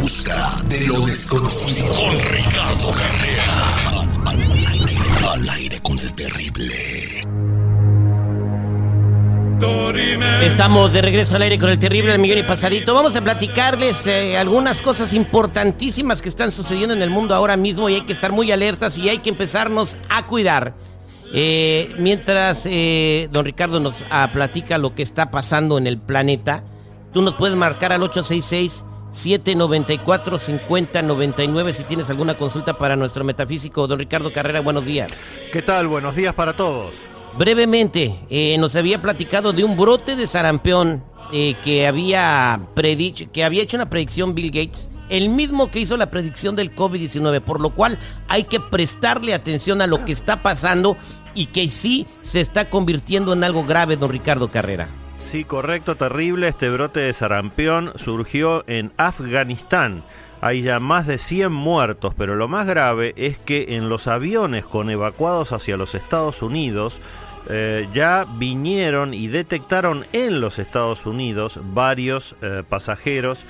busca de lo desconocido. Con Ricardo Carrera. Al, aire, al aire con el terrible. Estamos de regreso al aire con el terrible del millón y pasadito. Vamos a platicarles eh, algunas cosas importantísimas que están sucediendo en el mundo ahora mismo y hay que estar muy alertas y hay que empezarnos a cuidar. Eh, mientras eh, don Ricardo nos ah, platica lo que está pasando en el planeta, tú nos puedes marcar al 866 794 5099 si tienes alguna consulta para nuestro metafísico. Don Ricardo Carrera, buenos días. ¿Qué tal? Buenos días para todos. Brevemente, eh, nos había platicado de un brote de sarampión eh, que, había predicho, que había hecho una predicción Bill Gates, el mismo que hizo la predicción del COVID-19, por lo cual hay que prestarle atención a lo que está pasando y que sí se está convirtiendo en algo grave, don Ricardo Carrera. Sí, correcto, terrible. Este brote de sarampión surgió en Afganistán. Hay ya más de 100 muertos, pero lo más grave es que en los aviones con evacuados hacia los Estados Unidos eh, ya vinieron y detectaron en los Estados Unidos varios eh, pasajeros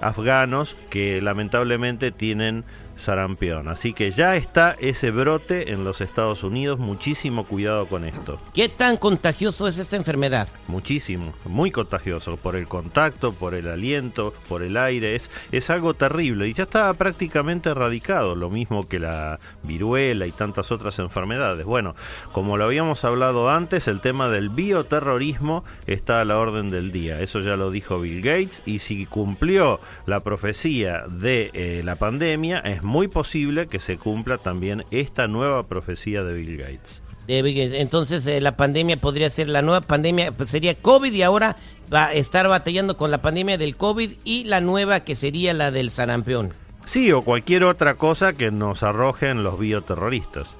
afganos que lamentablemente tienen sarampión. Así que ya está ese brote en los Estados Unidos. Muchísimo cuidado con esto. ¿Qué tan contagioso es esta enfermedad? Muchísimo, muy contagioso por el contacto, por el aliento, por el aire. Es, es algo terrible y ya está prácticamente erradicado, lo mismo que la viruela y tantas otras enfermedades. Bueno, como lo habíamos hablado antes, el tema del bioterrorismo está a la orden del día. Eso ya lo dijo Bill Gates y si cumplió la profecía de eh, la pandemia, es muy posible que se cumpla también esta nueva profecía de Bill Gates. Entonces eh, la pandemia podría ser la nueva pandemia, pues sería COVID y ahora va a estar batallando con la pandemia del COVID y la nueva que sería la del sarampión. Sí, o cualquier otra cosa que nos arrojen los bioterroristas.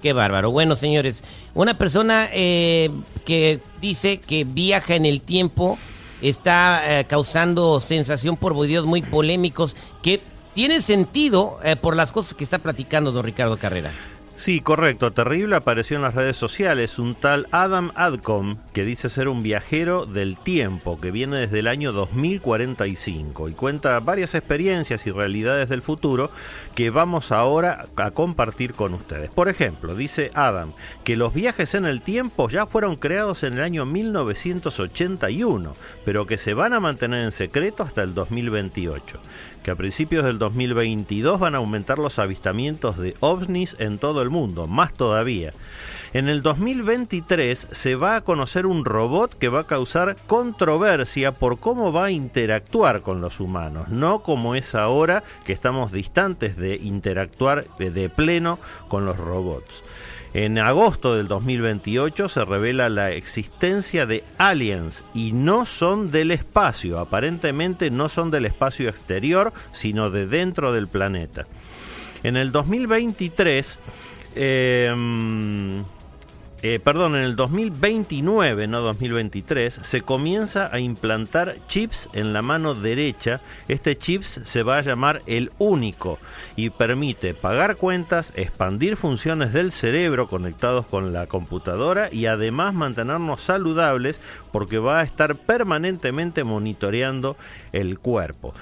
Qué bárbaro. Bueno, señores, una persona eh, que dice que viaja en el tiempo está eh, causando sensación por videos muy polémicos que tiene sentido eh, por las cosas que está platicando don Ricardo Carrera. Sí, correcto. Terrible apareció en las redes sociales un tal Adam Adcom que dice ser un viajero del tiempo que viene desde el año 2045 y cuenta varias experiencias y realidades del futuro que vamos ahora a compartir con ustedes. Por ejemplo, dice Adam que los viajes en el tiempo ya fueron creados en el año 1981, pero que se van a mantener en secreto hasta el 2028 que a principios del 2022 van a aumentar los avistamientos de ovnis en todo el mundo, más todavía. En el 2023 se va a conocer un robot que va a causar controversia por cómo va a interactuar con los humanos, no como es ahora que estamos distantes de interactuar de pleno con los robots. En agosto del 2028 se revela la existencia de aliens y no son del espacio, aparentemente no son del espacio exterior, sino de dentro del planeta. En el 2023 eh, perdón, en el 2029, no 2023, se comienza a implantar chips en la mano derecha. Este chips se va a llamar el único y permite pagar cuentas, expandir funciones del cerebro conectados con la computadora y además mantenernos saludables porque va a estar permanentemente monitoreando el cuerpo.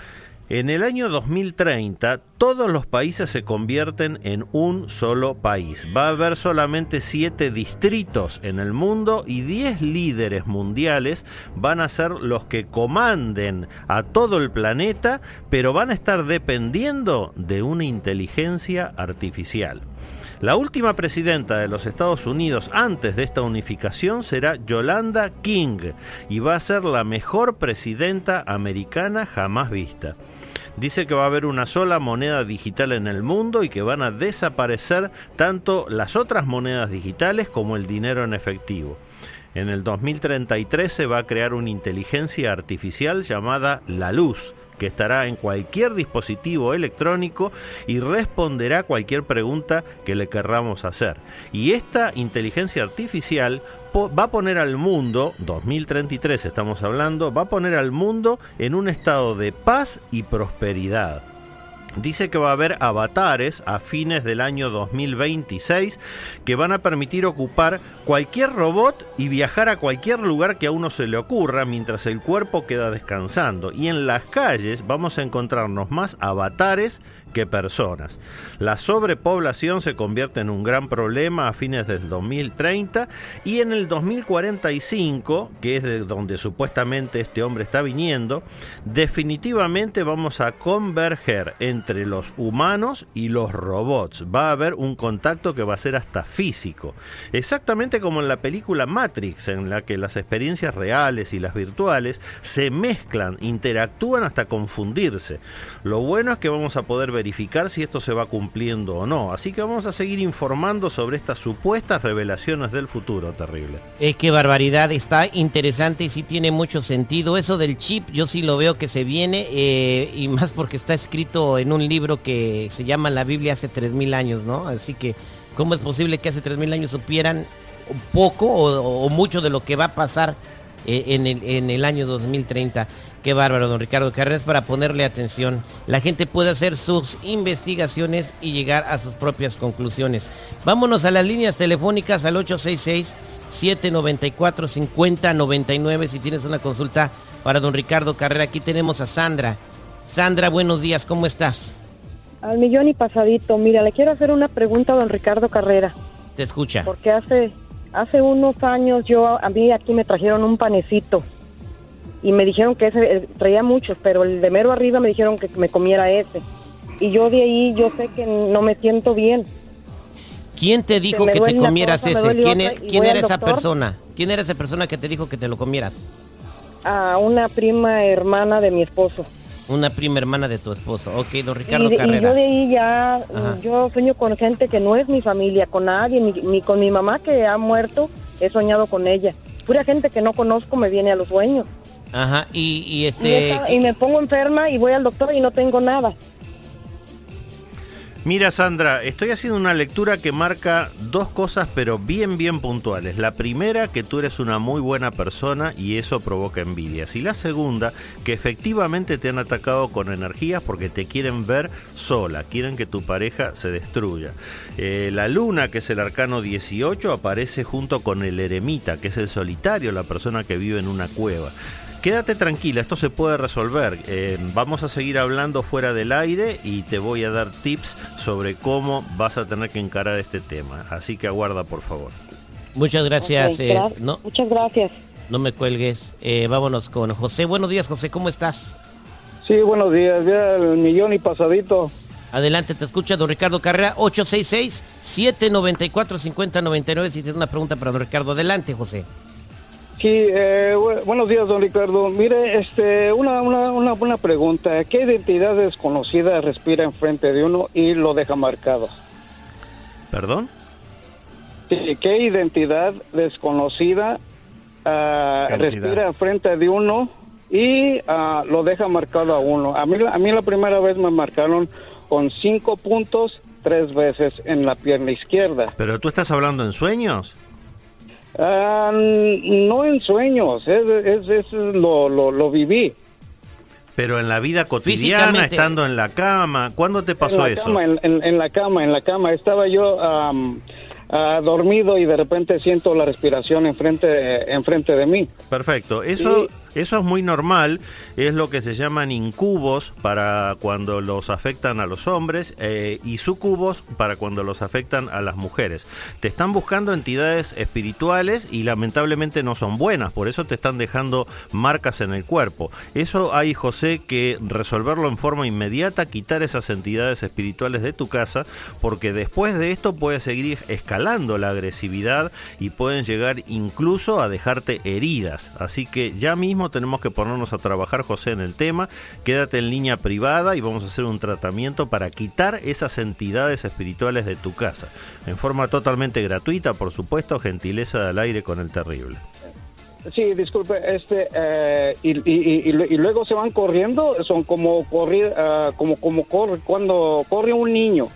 En el año 2030 todos los países se convierten en un solo país. Va a haber solamente 7 distritos en el mundo y 10 líderes mundiales van a ser los que comanden a todo el planeta, pero van a estar dependiendo de una inteligencia artificial. La última presidenta de los Estados Unidos antes de esta unificación será Yolanda King y va a ser la mejor presidenta americana jamás vista. Dice que va a haber una sola moneda digital en el mundo y que van a desaparecer tanto las otras monedas digitales como el dinero en efectivo. En el 2033 se va a crear una inteligencia artificial llamada La Luz, que estará en cualquier dispositivo electrónico y responderá cualquier pregunta que le querramos hacer. Y esta inteligencia artificial va a poner al mundo, 2033 estamos hablando, va a poner al mundo en un estado de paz y prosperidad. Dice que va a haber avatares a fines del año 2026 que van a permitir ocupar cualquier robot y viajar a cualquier lugar que a uno se le ocurra mientras el cuerpo queda descansando. Y en las calles vamos a encontrarnos más avatares que personas. La sobrepoblación se convierte en un gran problema a fines del 2030 y en el 2045, que es de donde supuestamente este hombre está viniendo, definitivamente vamos a converger entre los humanos y los robots. Va a haber un contacto que va a ser hasta físico. Exactamente como en la película Matrix, en la que las experiencias reales y las virtuales se mezclan, interactúan hasta confundirse. Lo bueno es que vamos a poder ver verificar si esto se va cumpliendo o no. Así que vamos a seguir informando sobre estas supuestas revelaciones del futuro terrible. Es que barbaridad, está interesante y sí tiene mucho sentido. Eso del chip, yo sí lo veo que se viene, eh, y más porque está escrito en un libro que se llama La Biblia hace 3.000 años, ¿no? Así que, ¿cómo es posible que hace 3.000 años supieran poco o, mucho de lo que va a pasar eh, en, el, año 2030? Qué bárbaro, don Ricardo Carreras, para ponerle atención. La gente puede hacer sus investigaciones y llegar a sus propias conclusiones. Vámonos a las líneas telefónicas al 866-794-5099 si tienes una consulta para don Ricardo Carrera. Aquí tenemos a Sandra. Sandra, buenos días, ¿cómo estás? Al millón y pasadito. Mira, le quiero hacer una pregunta a don Ricardo Carrera. Te escucha. Porque hace, hace unos años yo, a mí aquí me trajeron un panecito y me dijeron que ese eh, traía muchos, pero el de mero arriba me dijeron que me comiera ese. Y yo de ahí yo sé que no me siento bien. ¿Quién te dijo que, te comieras ese? ¿Quién, e-, ¿quién era esa persona? ¿Quién era esa persona que te dijo que te lo comieras? A una prima hermana de mi esposo. Una prima hermana de tu esposo. Ok, don Ricardo y, Carrera. Y yo de ahí ya, yo sueño con gente que no es mi familia, con nadie, ni, ni, con mi mamá que ha muerto, he soñado con ella. Pura gente que no conozco me viene a los sueños. Ajá, y, este... Y, me pongo enferma y voy al doctor y no tengo nada. Mira Sandra, estoy haciendo una lectura que marca dos cosas pero bien bien puntuales. La primera, que tú eres una muy buena persona y eso provoca envidias. Y la segunda, que efectivamente te han atacado con energías porque te quieren ver sola, quieren que tu pareja se destruya. Eh, la luna, que es el arcano 18, aparece junto con el eremita, que es el solitario, la persona que vive en una cueva. Quédate tranquila, esto se puede resolver. Eh, vamos a seguir hablando fuera del aire y te voy a dar tips sobre cómo vas a tener que encarar este tema. Así que aguarda, por favor. Muchas gracias. Eh, no, Muchas gracias. No me cuelgues. Eh, vámonos con José. Buenos días, José. ¿Cómo estás? Sí, buenos días. Ya el millón y pasadito. Adelante, te escucha don Ricardo Carrera, 866-794-5099. Si tienes una pregunta para don Ricardo, adelante, José. Sí, eh, buenos días, don Ricardo. Mire, este, una, una, una buena pregunta. ¿Qué identidad desconocida respira enfrente de uno y lo deja marcado? ¿Perdón? Sí, ¿qué identidad desconocida uh, respira enfrente de uno y uh, lo deja marcado a uno? A mí, a mí la primera vez me marcaron con cinco puntos tres veces en la pierna izquierda. ¿Pero tú estás hablando en sueños? Ah, no en sueños, es, es, lo, lo, viví. Pero en la vida cotidiana, estando en la cama, ¿cuándo te pasó en eso? Cama, en, la cama, en la cama. Estaba yo ah, dormido y de repente siento la respiración enfrente, enfrente de mí. Perfecto. Eso, eso es muy normal, es lo que se llaman incubos para cuando los afectan a los hombres eh, y sucubos para cuando los afectan a las mujeres. Te están buscando entidades espirituales y lamentablemente no son buenas, por eso te están dejando marcas en el cuerpo. Eso hay, José, que resolverlo en forma inmediata, quitar esas entidades espirituales de tu casa, porque después de esto puede seguir escalando la agresividad y pueden llegar incluso a dejarte heridas. Así que ya mismo tenemos que ponernos a trabajar, José, en el tema. Quédate en línea privada y vamos a hacer un tratamiento para quitar esas entidades espirituales de tu casa. En forma totalmente gratuita, por supuesto, gentileza del aire con el terrible. Sí, disculpe, este, eh, y, luego se van corriendo, son como correr, ah, como, como corre, cuando corre un niño.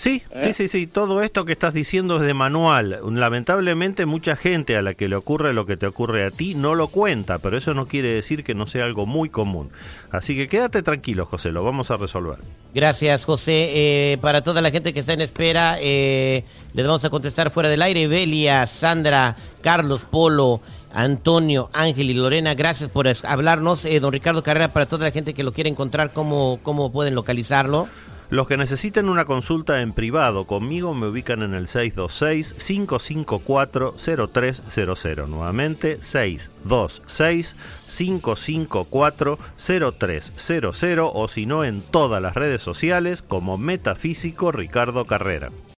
Sí, sí, ¿Eh? sí, sí, todo esto que estás diciendo es de manual. Lamentablemente mucha gente a la que le ocurre lo que te ocurre a ti no lo cuenta, pero eso no quiere decir que no sea algo muy común. Así que quédate tranquilo, José, lo vamos a resolver. Gracias, José. Eh, para toda la gente que está en espera, eh, les vamos a contestar fuera del aire. Belia, Sandra, Carlos, Polo, Antonio, Ángel y Lorena, gracias por hablarnos. Eh, don Ricardo Carrera, para toda la gente que lo quiere encontrar, ¿cómo, cómo pueden localizarlo? Los que necesiten una consulta en privado conmigo me ubican en el 626-554-0300. Nuevamente, 626-554-0300 o si no en todas las redes sociales como Metafísico Ricardo Carrera.